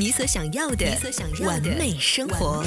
你所想要的完美生活。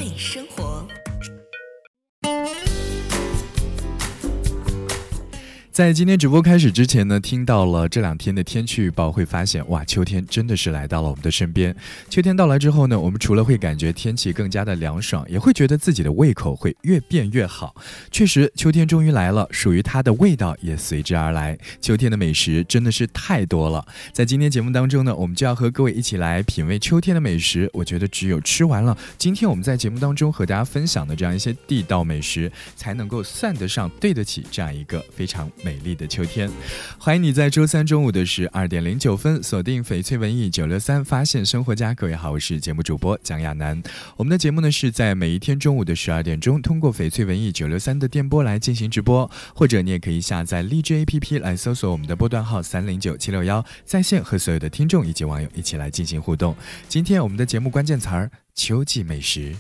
在今天直播开始之前呢，听到了这两天的天气预报，会发现哇，秋天真的是来到了我们的身边。秋天到来之后呢，我们除了会感觉天气更加的凉爽，也会觉得自己的胃口会越变越好。确实，秋天终于来了，属于它的味道也随之而来。秋天的美食真的是太多了。在今天节目当中呢，我们就要和各位一起来品味秋天的美食。我觉得只有吃完了今天我们在节目当中和大家分享的这样一些地道美食，才能够算得上对得起这样一个非常。美丽的秋天，欢迎你在周三中午的十二点零九分锁定翡翠文艺九六三发现生活家。各位好，我是节目主播蒋亚楠。我们的节目呢是在每一天中午的十二点钟，通过翡翠文艺九六三的电波来进行直播，或者你也可以下载荔枝 APP 来搜索我们的波段号三零九七六幺，在线和所有的听众以及网友一起来进行互动。今天我们的节目关键词儿：秋季美食。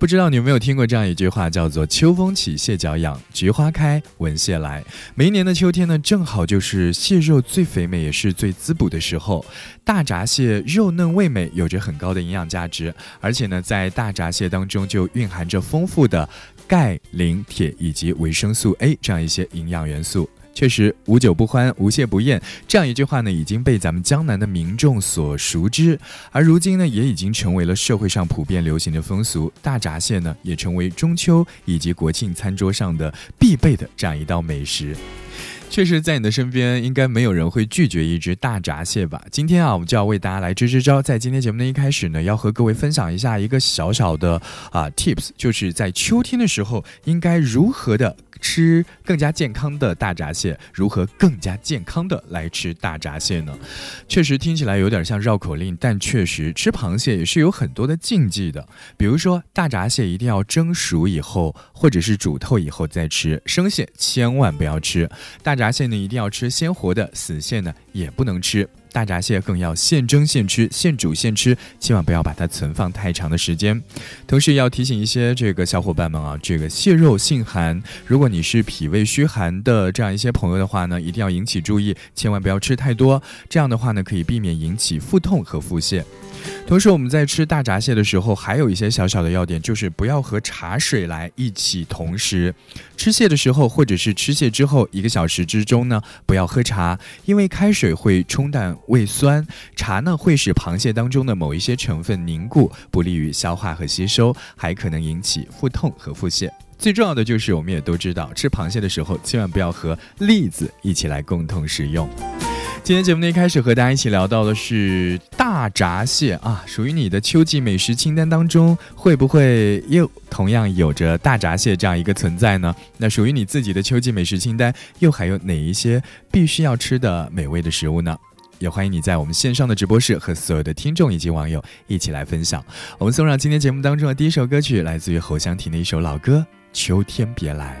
不知道你有没有听过这样一句话，叫做 “秋风起，蟹脚痒；菊花开，闻蟹来”。每一年的秋天呢，正好就是蟹肉最肥美也是最滋补的时候。大闸蟹肉嫩味美，有着很高的营养价值，而且呢，在大闸蟹当中就蕴含着丰富的钙、磷、铁以及维生素 A 这样一些营养元素。确实，无酒不欢，无蟹不宴，这样一句话呢，已经被咱们江南的民众所熟知，而如今呢，也已经成为了社会上普遍流行的风俗。大闸蟹呢，也成为中秋以及国庆餐桌上的必备的这样一道美食。确实，在你的身边，应该没有人会拒绝一只大闸蟹吧？今天啊，我们就要为大家来支支招。在今天节目的一开始呢，要和各位分享一下一个小小的啊 tips，就是在秋天的时候，应该如何的。吃更加健康的大闸蟹，如何更加健康的来吃大闸蟹呢？确实听起来有点像绕口令，但确实吃螃蟹也是有很多的禁忌的。比如说，大闸蟹一定要蒸熟以后，或者是煮透以后再吃，生蟹千万不要吃。大闸蟹呢，一定要吃鲜活的，死蟹呢也不能吃。大闸蟹更要现蒸现吃，现煮现吃，千万不要把它存放太长的时间。同时要提醒一些这个小伙伴们啊，这个蟹肉性寒，如果你是脾胃虚寒的这样一些朋友的话呢，一定要引起注意，千万不要吃太多。这样的话呢，可以避免引起腹痛和腹泻。同时，我们在吃大闸蟹的时候，还有一些小小的要点，就是不要和茶水来一起同时吃蟹的时候，或者是吃蟹之后一个小时之中呢，不要喝茶，因为开水会冲淡胃酸，茶呢会使螃蟹当中的某一些成分凝固，不利于消化和吸收，还可能引起腹痛和腹泻。最重要的就是，我们也都知道，吃螃蟹的时候千万不要和栗子一起来共同食用。今天节目的一开始和大家一起聊到的是大闸蟹啊，属于你的秋季美食清单当中，会不会又同样有着大闸蟹这样一个存在呢？那属于你自己的秋季美食清单，又还有哪一些必须要吃的美味的食物呢？也欢迎你在我们线上的直播室和所有的听众以及网友一起来分享。我们送上今天节目当中的第一首歌曲，来自于侯湘婷的一首老歌《秋天别来》。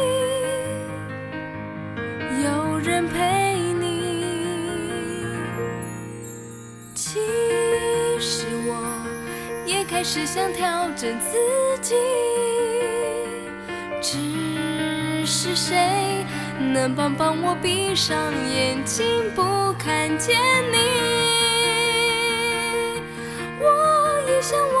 人陪你。其实我也开始想调整自己，只是谁能帮帮我闭上眼睛不看见你？我也想我。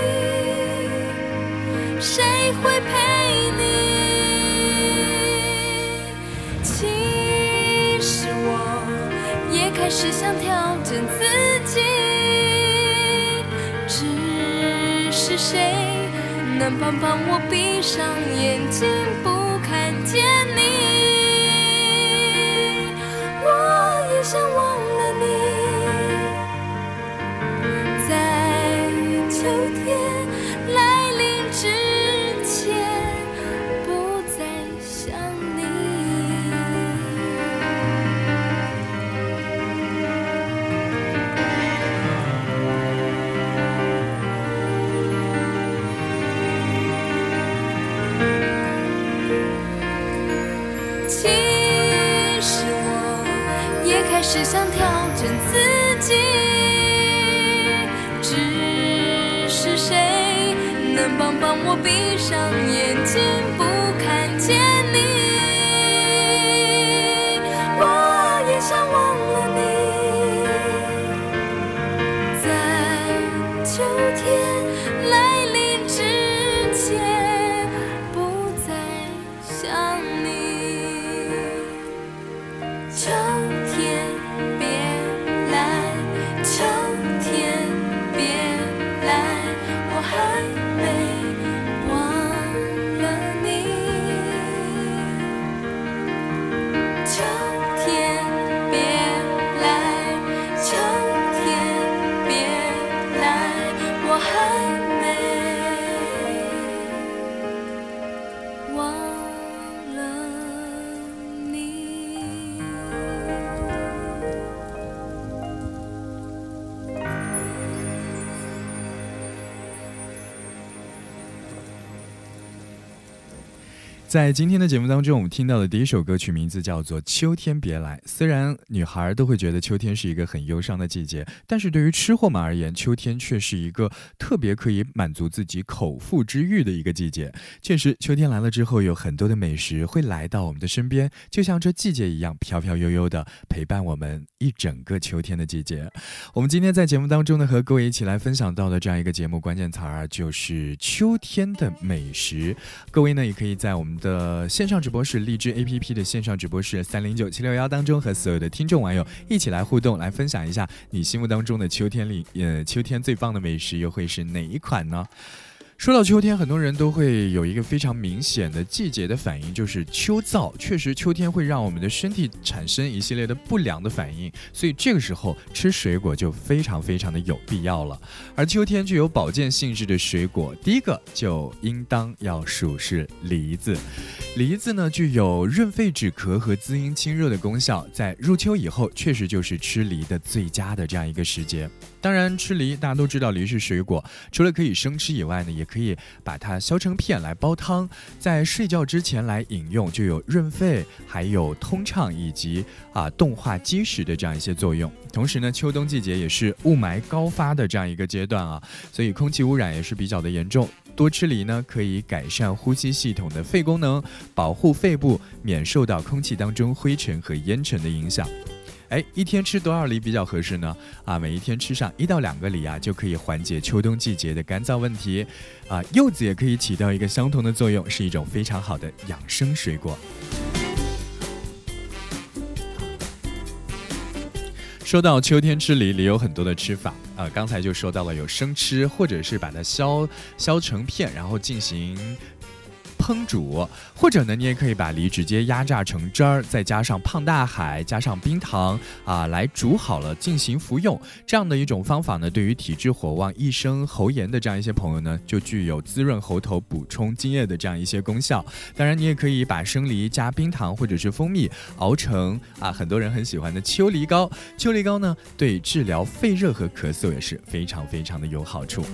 是想挑战自己，只是谁能帮帮我闭上眼睛不看见你？其实我也开始想调整自己，只是谁能帮帮我闭上眼睛不在今天的节目当中，我们听到的第一首歌曲名字叫做《秋天别来》。虽然女孩都会觉得秋天是一个很忧伤的季节，但是对于吃货们而言，秋天却是一个特别可以满足自己口腹之欲的一个季节。确实，秋天来了之后，有很多的美食会来到我们的身边，就像这季节一样，飘飘悠悠的陪伴我们一整个秋天的季节。我们今天在节目当中呢，和各位一起来分享到的这样一个节目关键词儿就是秋天的美食。各位呢，也可以在我们的线上直播室荔枝 APP 的线上直播室三零九七六幺当中，和所有的听众网友一起来互动，来分享一下你心目当中的秋天里，呃，秋天最棒的美食又会是哪一款呢？说到秋天，很多人都会有一个非常明显的季节的反应，就是秋燥。确实，秋天会让我们的身体产生一系列的不良的反应，所以这个时候吃水果就非常非常的有必要了。而秋天具有保健性质的水果，第一个就应当要数是梨子。梨子呢，具有润肺止咳和滋阴清热的功效，在入秋以后，确实就是吃梨的最佳的这样一个时节。当然，吃梨大家都知道，梨是水果，除了可以生吃以外呢，也可以把它削成片来煲汤，在睡觉之前来饮用，就有润肺、还有通畅以及啊动化积食的这样一些作用。同时呢，秋冬季节也是雾霾高发的这样一个阶段啊，所以空气污染也是比较的严重。多吃梨呢，可以改善呼吸系统的肺功能，保护肺部免受到空气当中灰尘和烟尘的影响。哎，一天吃多少梨比较合适呢？啊，每一天吃上一到两个梨啊，就可以缓解秋冬季节的干燥问题。啊，柚子也可以起到一个相同的作用，是一种非常好的养生水果。说到秋天吃梨，梨有很多的吃法啊、刚才就说到了有生吃，或者是把它削削成片，然后进行烹煮，或者呢，你也可以把梨直接压榨成汁儿，再加上胖大海，加上冰糖啊，来煮好了进行服用。这样的一种方法呢，对于体质火旺、易生喉炎的这样一些朋友呢，就具有滋润喉头、补充津液的这样一些功效。当然，你也可以把生梨加冰糖或者是蜂蜜熬成啊，很多人很喜欢的秋梨膏。秋梨膏呢，对治疗肺热和咳嗽也是非常非常的有好处。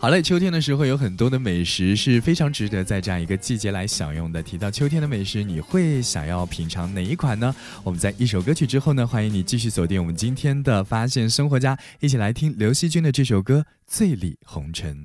好嘞，秋天的时候有很多的美食是非常值得在这样一个季节来享用的。提到秋天的美食，你会想要品尝哪一款呢？我们在一首歌曲之后呢，欢迎你继续锁定我们今天的发现生活家，一起来听刘惜君的这首歌《醉里红尘》。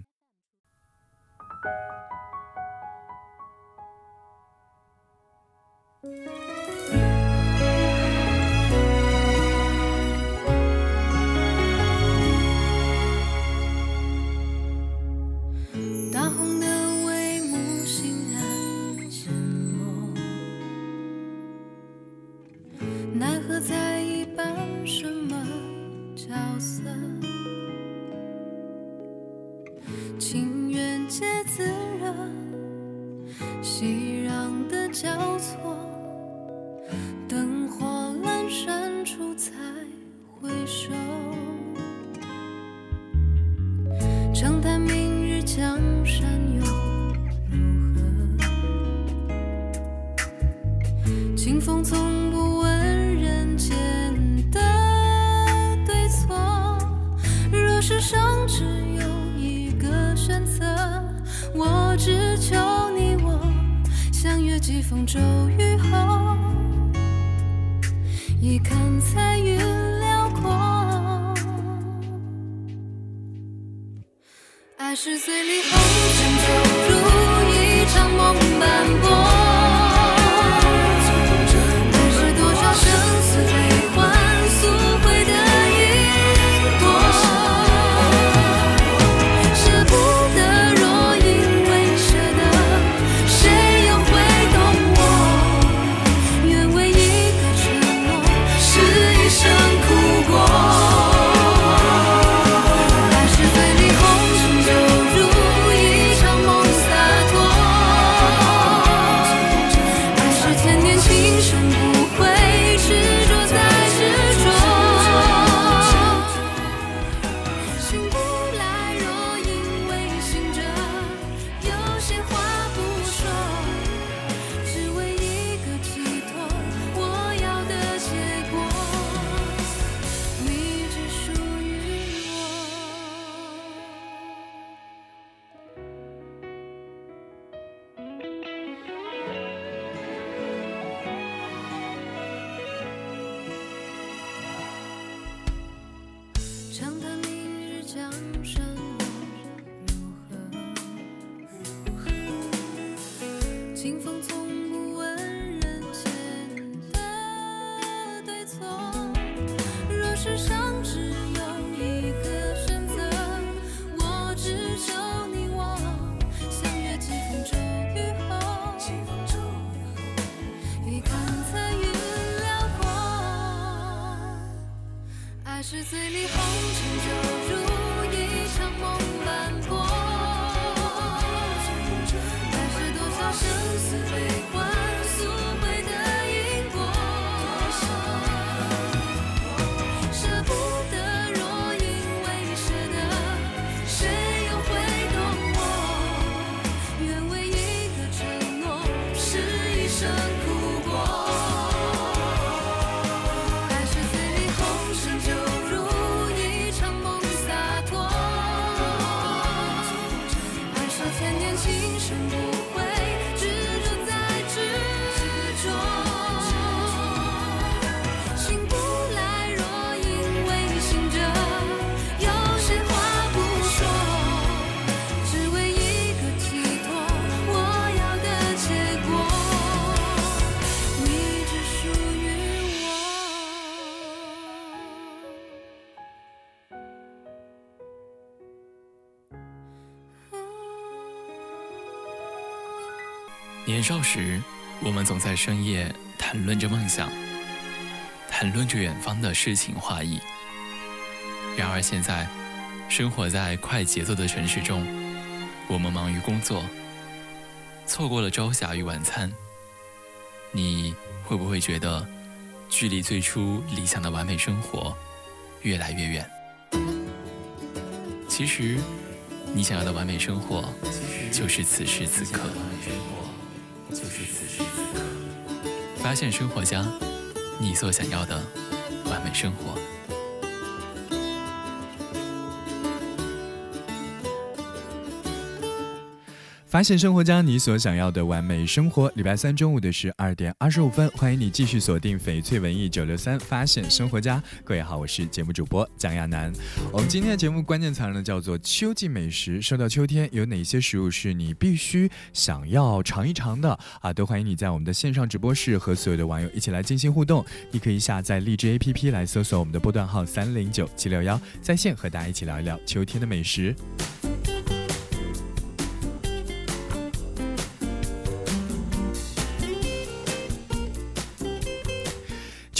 熙攘的交错是醉里红尘，就如年少时，我们总在深夜谈论着梦想，谈论着远方的诗情画意。然而现在，生活在快节奏的城市中，我们忙于工作，错过了朝霞与晚餐。你会不会觉得，距离最初理想的完美生活越来越远？其实，你想要的完美生活，就是此时此刻。就在此时发现生活家，你所想要的完美生活。发现生活家，你所想要的完美生活。礼拜三中午的十二点二十五分，欢迎你继续锁定翡翠文艺九六三。发现生活家，各位好，我是节目主播蒋亚楠。我们今天的节目关键词呢叫做秋季美食。说到秋天，有哪些食物是你必须想要尝一尝的啊？都欢迎你在我们的线上直播室和所有的网友一起来进行互动。你可以下载荔枝 APP 来搜索我们的波段号三零九七六幺，在线和大家一起聊一聊秋天的美食。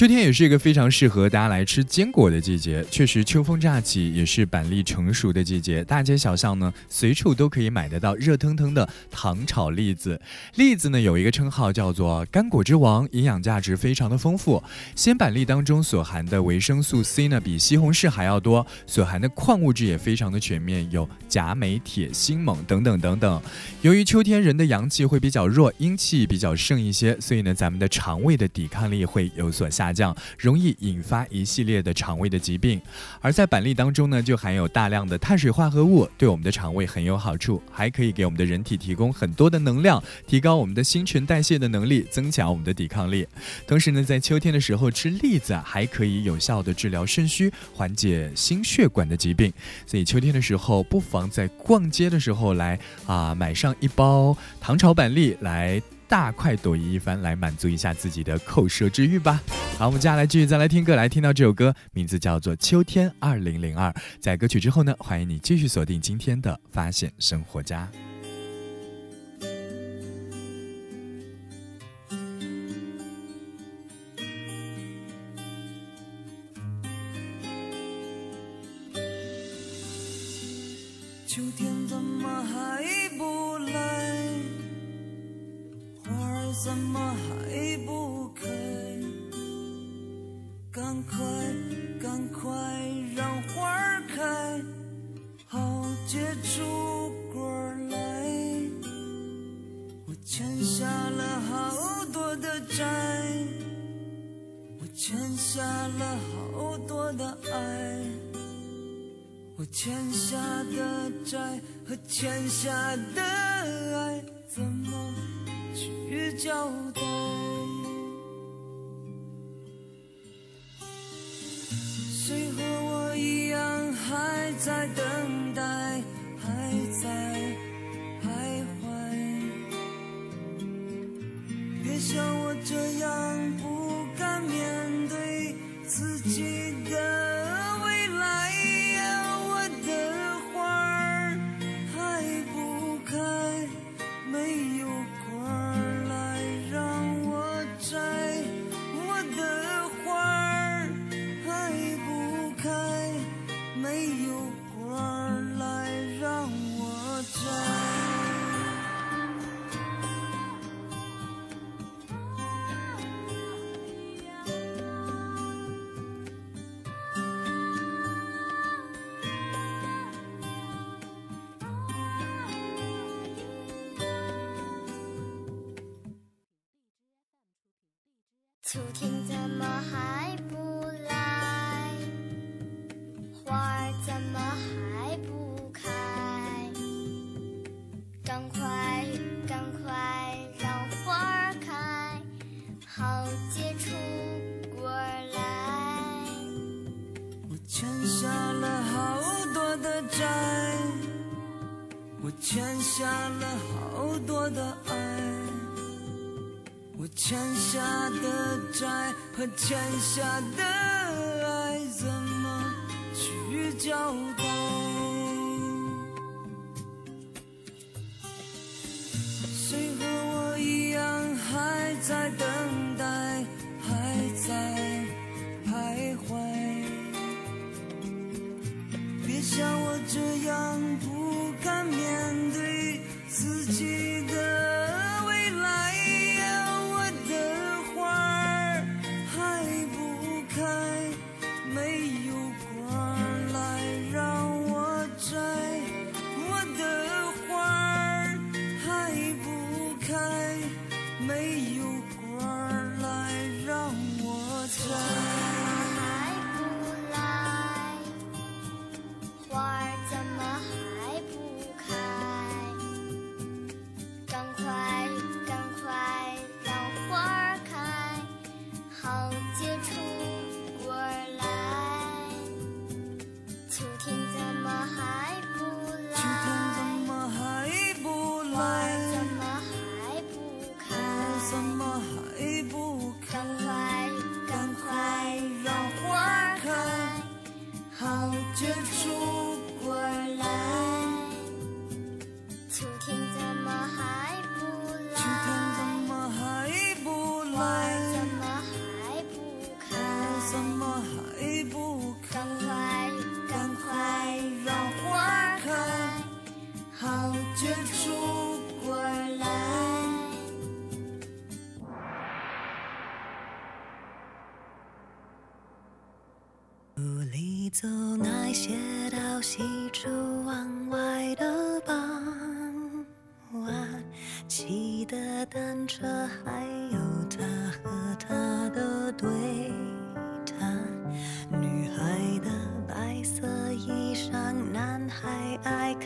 秋天也是一个非常适合大家来吃坚果的季节。确实，秋风乍起，也是板栗成熟的季节。大街小巷呢，随处都可以买得到热腾腾的糖炒栗子。栗子呢，有一个称号叫做“干果之王”，营养价值非常的丰富。鲜板栗当中所含的维生素 C 呢，比西红柿还要多，所含的矿物质也非常的全面，有钾、镁、铁、锌、锰等等等等。由于秋天人的阳气会比较弱，阴气比较盛一些，所以呢，咱们的肠胃的抵抗力会有所下。降容易引发一系列的肠胃的疾病，而在板栗当中呢，就含有大量的碳水化合物，对我们的肠胃很有好处，还可以给我们的人体提供很多的能量，提高我们的新陈代谢的能力，增强我们的抵抗力。同时呢，在秋天的时候吃栗子，还可以有效的治疗肾虚，缓解心血管的疾病。所以秋天的时候，不妨在逛街的时候来啊，买上一包糖炒板栗来。大快朵颐一番，来满足一下自己的口舌之欲吧。好，我们接下来继续再来听歌，来听到这首歌，名字叫做《秋天二零零二》。在歌曲之后呢，欢迎你继续锁定今天的《发现生活家》。欠下了好多的债，我欠下了好多的爱。我欠下的债和欠下的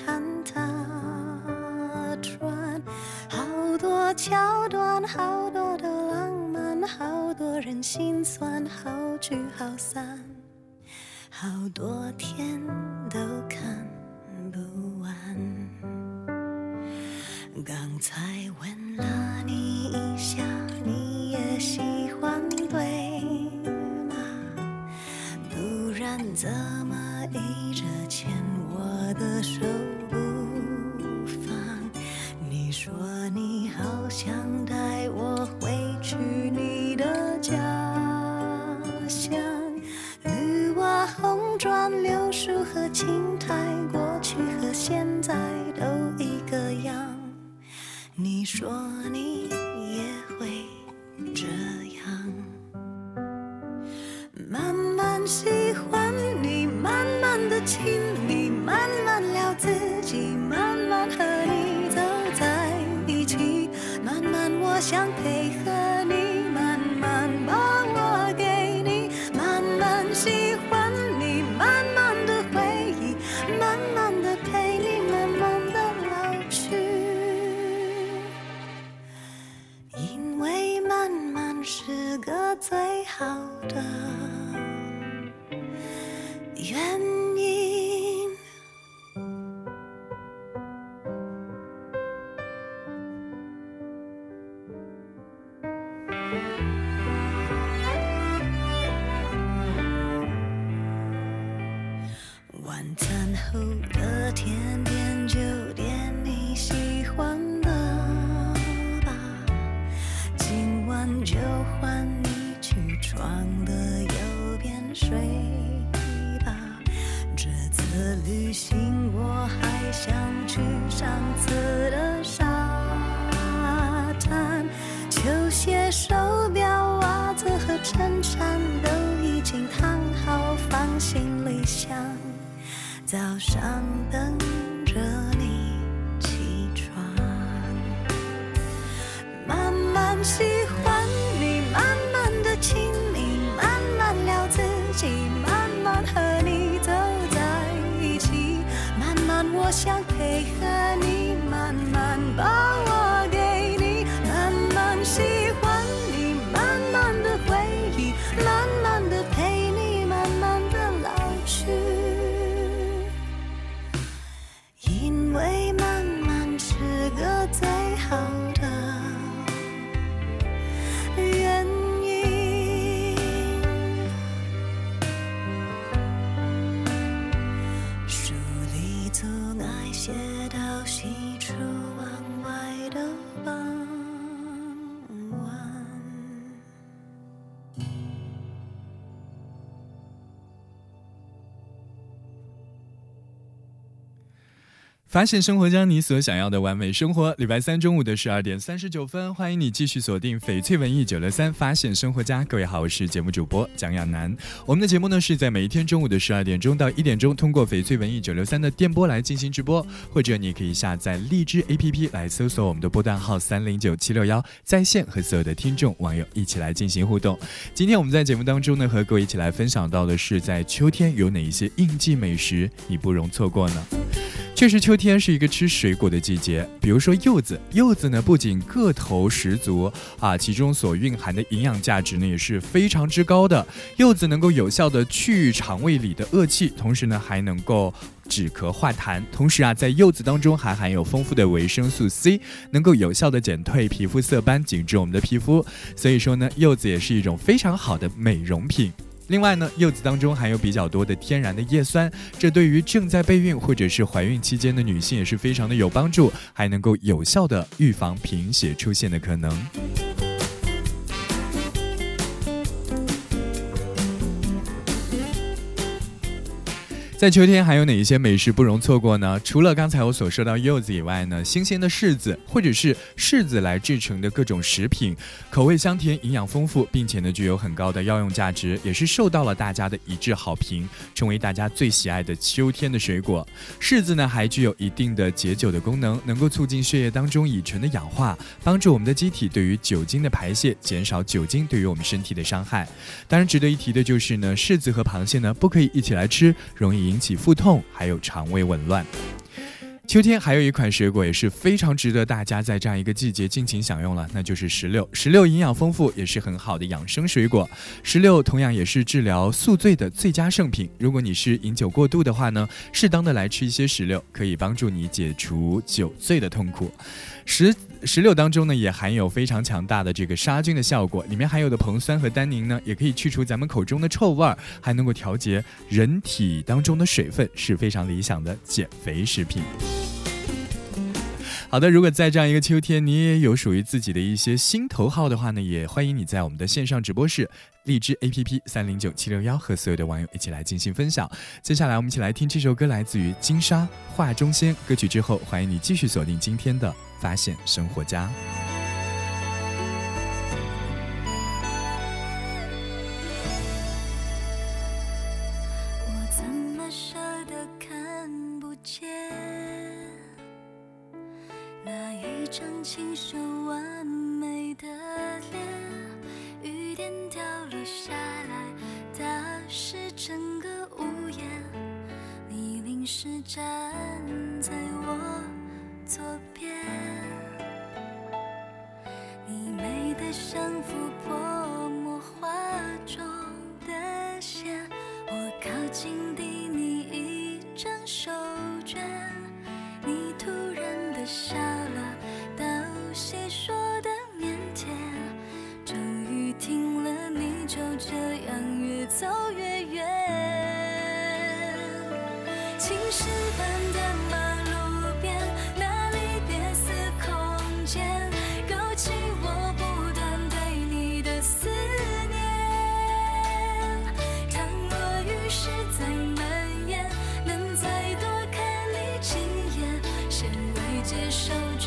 看它转，好多桥段，好多的浪漫，好多人心酸，好聚好散，好多天都看不完。刚才吻了你一下，你也喜欢对吗？不然怎么一直牵我的手？好想带我回去你的家乡绿瓦红砖柳树和青苔过去和现在都一个样。你说你也会这样慢慢喜欢你慢慢的亲密慢慢聊自己慢慢和我想配合你慢慢把我给你慢慢喜欢关。发现生活将你所想要的完美生活。礼拜三中午的十二点三十九分，欢迎你继续锁定翡翠文艺九六三，发现生活家。各位好，我是节目主播蒋亚楠。我们的节目呢是在每一天中午的十二点钟到一点钟，通过翡翠文艺九六三的电波来进行直播，或者你可以下载荔枝 APP 来搜索我们的波段号三零九七六幺，在线和所有的听众网友一起来进行互动。今天我们在节目当中呢，和各位一起来分享到的是，在秋天有哪一些应季美食你不容错过呢？确实，秋天是一个吃水果的季节。比如说柚子，柚子呢不仅个头十足啊，其中所蕴含的营养价值呢也是非常之高的。柚子能够有效的去肠胃里的恶气，同时呢还能够止咳化痰。同时啊，在柚子当中还含有丰富的维生素 C，能够有效的减退皮肤色斑，紧致我们的皮肤。所以说呢，柚子也是一种非常好的美容品。另外呢，柚子当中含有比较多的天然的叶酸，这对于正在备孕或者是怀孕期间的女性也是非常的有帮助，还能够有效的预防贫血出现的可能。在秋天还有哪一些美食不容错过呢？除了刚才我所说到柚子以外呢，新鲜的柿子或者是柿子来制成的各种食品，口味香甜，营养丰富，并且呢具有很高的药用价值，也是受到了大家的一致好评，成为大家最喜爱的秋天的水果。柿子呢还具有一定的解酒的功能，能够促进血液当中乙醇的氧化，帮助我们的机体对于酒精的排泄，减少酒精对于我们身体的伤害。当然值得一提的就是呢，柿子和螃蟹呢不可以一起来吃，容易。引起腹痛，还有肠胃紊乱。秋天还有一款水果也是非常值得大家在这样一个季节尽情享用了，那就是石榴。石榴营养丰富，也是很好的养生水果。石榴同样也是治疗宿醉的最佳圣品。如果你是饮酒过度的话呢，适当的来吃一些石榴，可以帮助你解除酒醉的痛苦。石石榴当中呢，也含有非常强大的这个杀菌的效果，里面含有的硼酸和单宁呢，也可以去除咱们口中的臭味儿，还能够调节人体当中的水分，是非常理想的减肥食品。好的，如果在这样一个秋天，你也有属于自己的一些心头好的话呢，也欢迎你在我们的线上直播室荔枝 APP 三零九七六幺和所有的网友一起来进行分享。接下来，我们一起来听这首歌，来自于金沙《画中仙》歌曲之后，欢迎你继续锁定今天的发现生活家。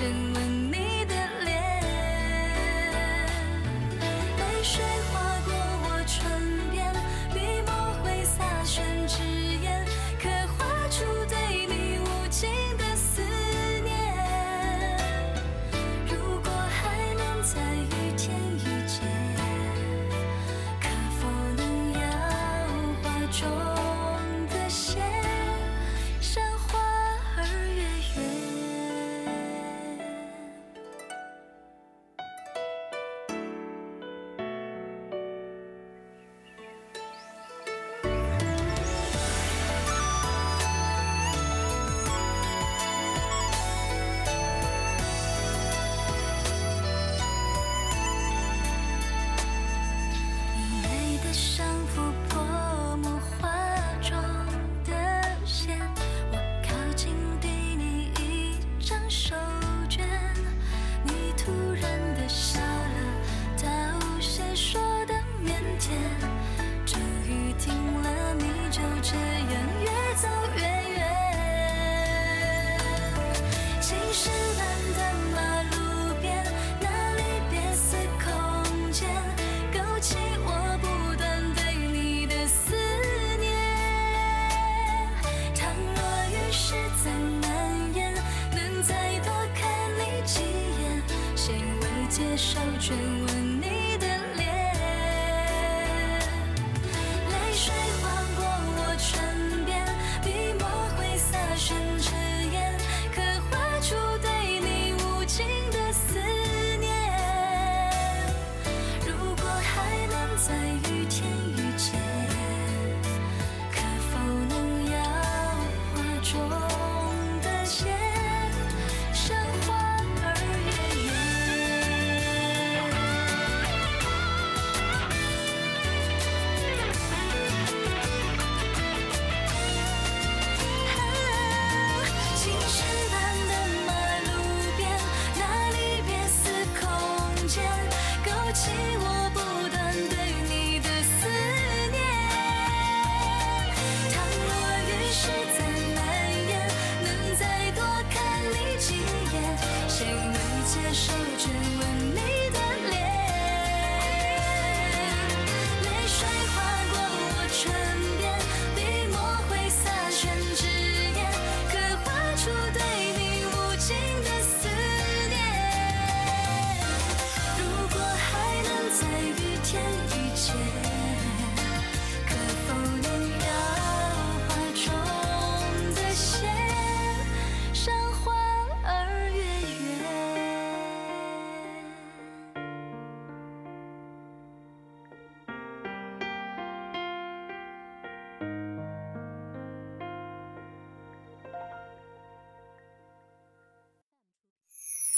真温暖接受卷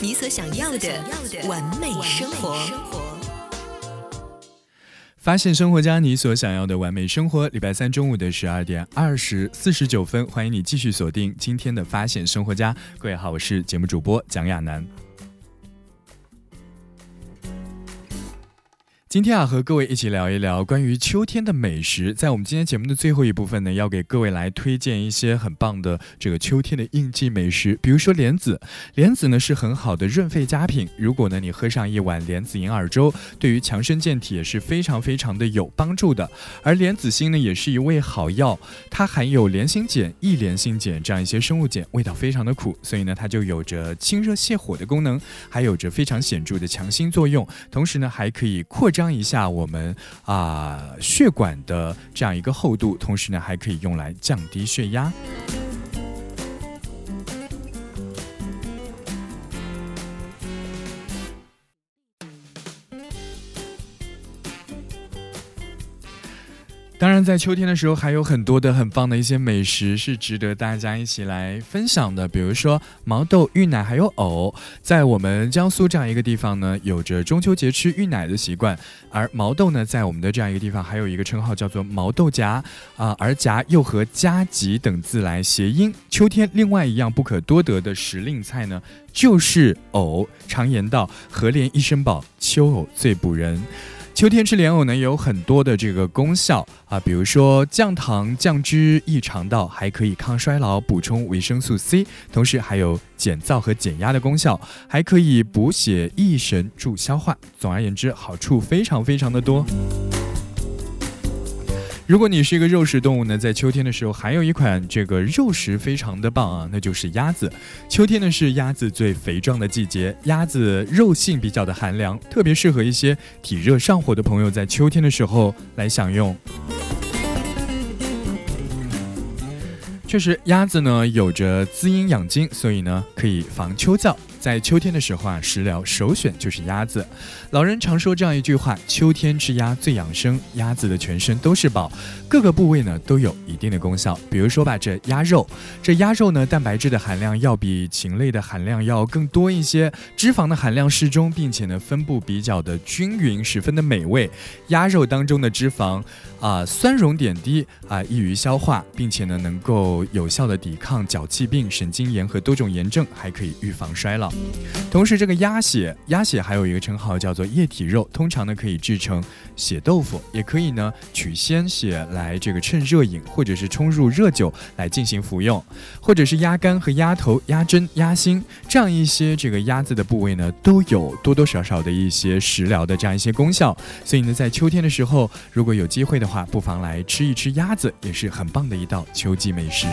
你所想要的完美生活。发现生活家，你所想要的完美生活。礼拜三中午的十二点二十四十九分，欢迎你继续锁定今天的发现生活家。各位好，我是节目主播蒋亚楠。今天啊，和各位一起聊一聊关于秋天的美食。在我们今天节目的最后一部分呢，要给各位来推荐一些很棒的这个秋天的应季美食，比如说莲子。莲子呢是很好的润肺佳品，如果呢你喝上一碗莲子银耳粥，对于强身健体也是非常非常的有帮助的。而莲子心呢也是一味好药，它含有莲心碱、异莲心碱这样一些生物碱，味道非常的苦，所以呢它就有着清热泻火的功能，还有着非常显著的强心作用，同时呢还可以扩张。张一下我们啊、血管的这样一个厚度，同时呢还可以用来降低血压。在秋天的时候，还有很多的很棒的一些美食是值得大家一起来分享的。比如说毛豆、芋奶还有藕，在我们江苏这样一个地方呢，有着中秋节吃芋奶的习惯，而毛豆呢，在我们的这样一个地方还有一个称号叫做毛豆荚啊，而荚又和加急等字来谐音。秋天另外一样不可多得的时令菜呢，就是藕。常言道，荷莲一身饱，秋藕最补人。秋天吃莲藕呢，有很多的这个功效啊，比如说降糖、降脂、益肠道，还可以抗衰老、补充维生素 C，同时还有减燥和减压的功效，还可以补血、益神、助消化。总而言之，好处非常非常的多。如果你是一个肉食动物呢，在秋天的时候，还有一款这个肉食非常的棒啊，那就是鸭子。秋天呢是鸭子最肥壮的季节，鸭子肉性比较的寒凉，特别适合一些体热上火的朋友在秋天的时候来享用。确实，鸭子呢有着滋阴养精，所以呢可以防秋燥。在秋天的时候啊，食疗首选就是鸭子。老人常说这样一句话：秋天吃鸭最养生。鸭子的全身都是宝，各个部位呢都有一定的功效。比如说吧，这鸭肉，这鸭肉呢蛋白质的含量要比禽类的含量要更多一些，脂肪的含量适中，并且呢分布比较的均匀，十分的美味。鸭肉当中的脂肪啊、酸溶点低啊、易于消化，并且呢能够有效的抵抗脚气病、神经炎和多种炎症，还可以预防衰老。同时，这个鸭血，鸭血还有一个称号叫做液体肉，通常呢可以制成血豆腐，也可以呢取鲜血来这个趁热饮，或者是冲入热酒来进行服用，或者是鸭肝和鸭头、鸭胗、鸭心这样一些这个鸭子的部位呢，都有多多少少的一些食疗的这样一些功效。所以呢，在秋天的时候，如果有机会的话，不妨来吃一吃鸭子，也是很棒的一道秋季美食。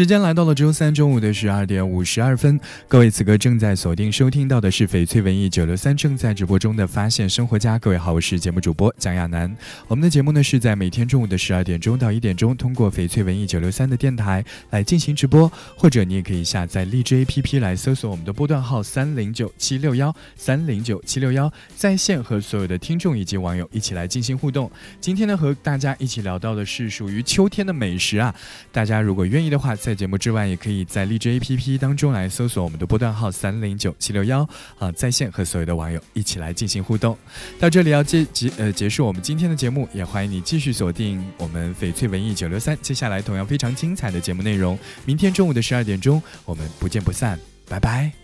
时间来到了周三中午的十二点五十二分，各位此刻正在锁定收听到的是翡翠文艺九六三正在直播中的《发现生活家》。各位好，我是节目主播蒋亚楠。我们的节目呢是在每天中午的十二点钟到一点钟，通过翡翠文艺九六三的电台来进行直播，或者你也可以下载荔枝 APP 来搜索我们的波段号三零九七六幺三零九七六幺，在线和所有的听众以及网友一起来进行互动。今天呢和大家一起聊到的是属于秋天的美食啊，大家如果愿意的话。在节目之外，也可以在荔枝 APP 当中来搜索我们的波段号三零九七六幺啊，在线和所有的网友一起来进行互动。到这里要结结呃结束我们今天的节目，也欢迎你继续锁定我们翡翠文艺九六三，接下来同样非常精彩的节目内容。明天中午的十二点钟，我们不见不散，拜拜。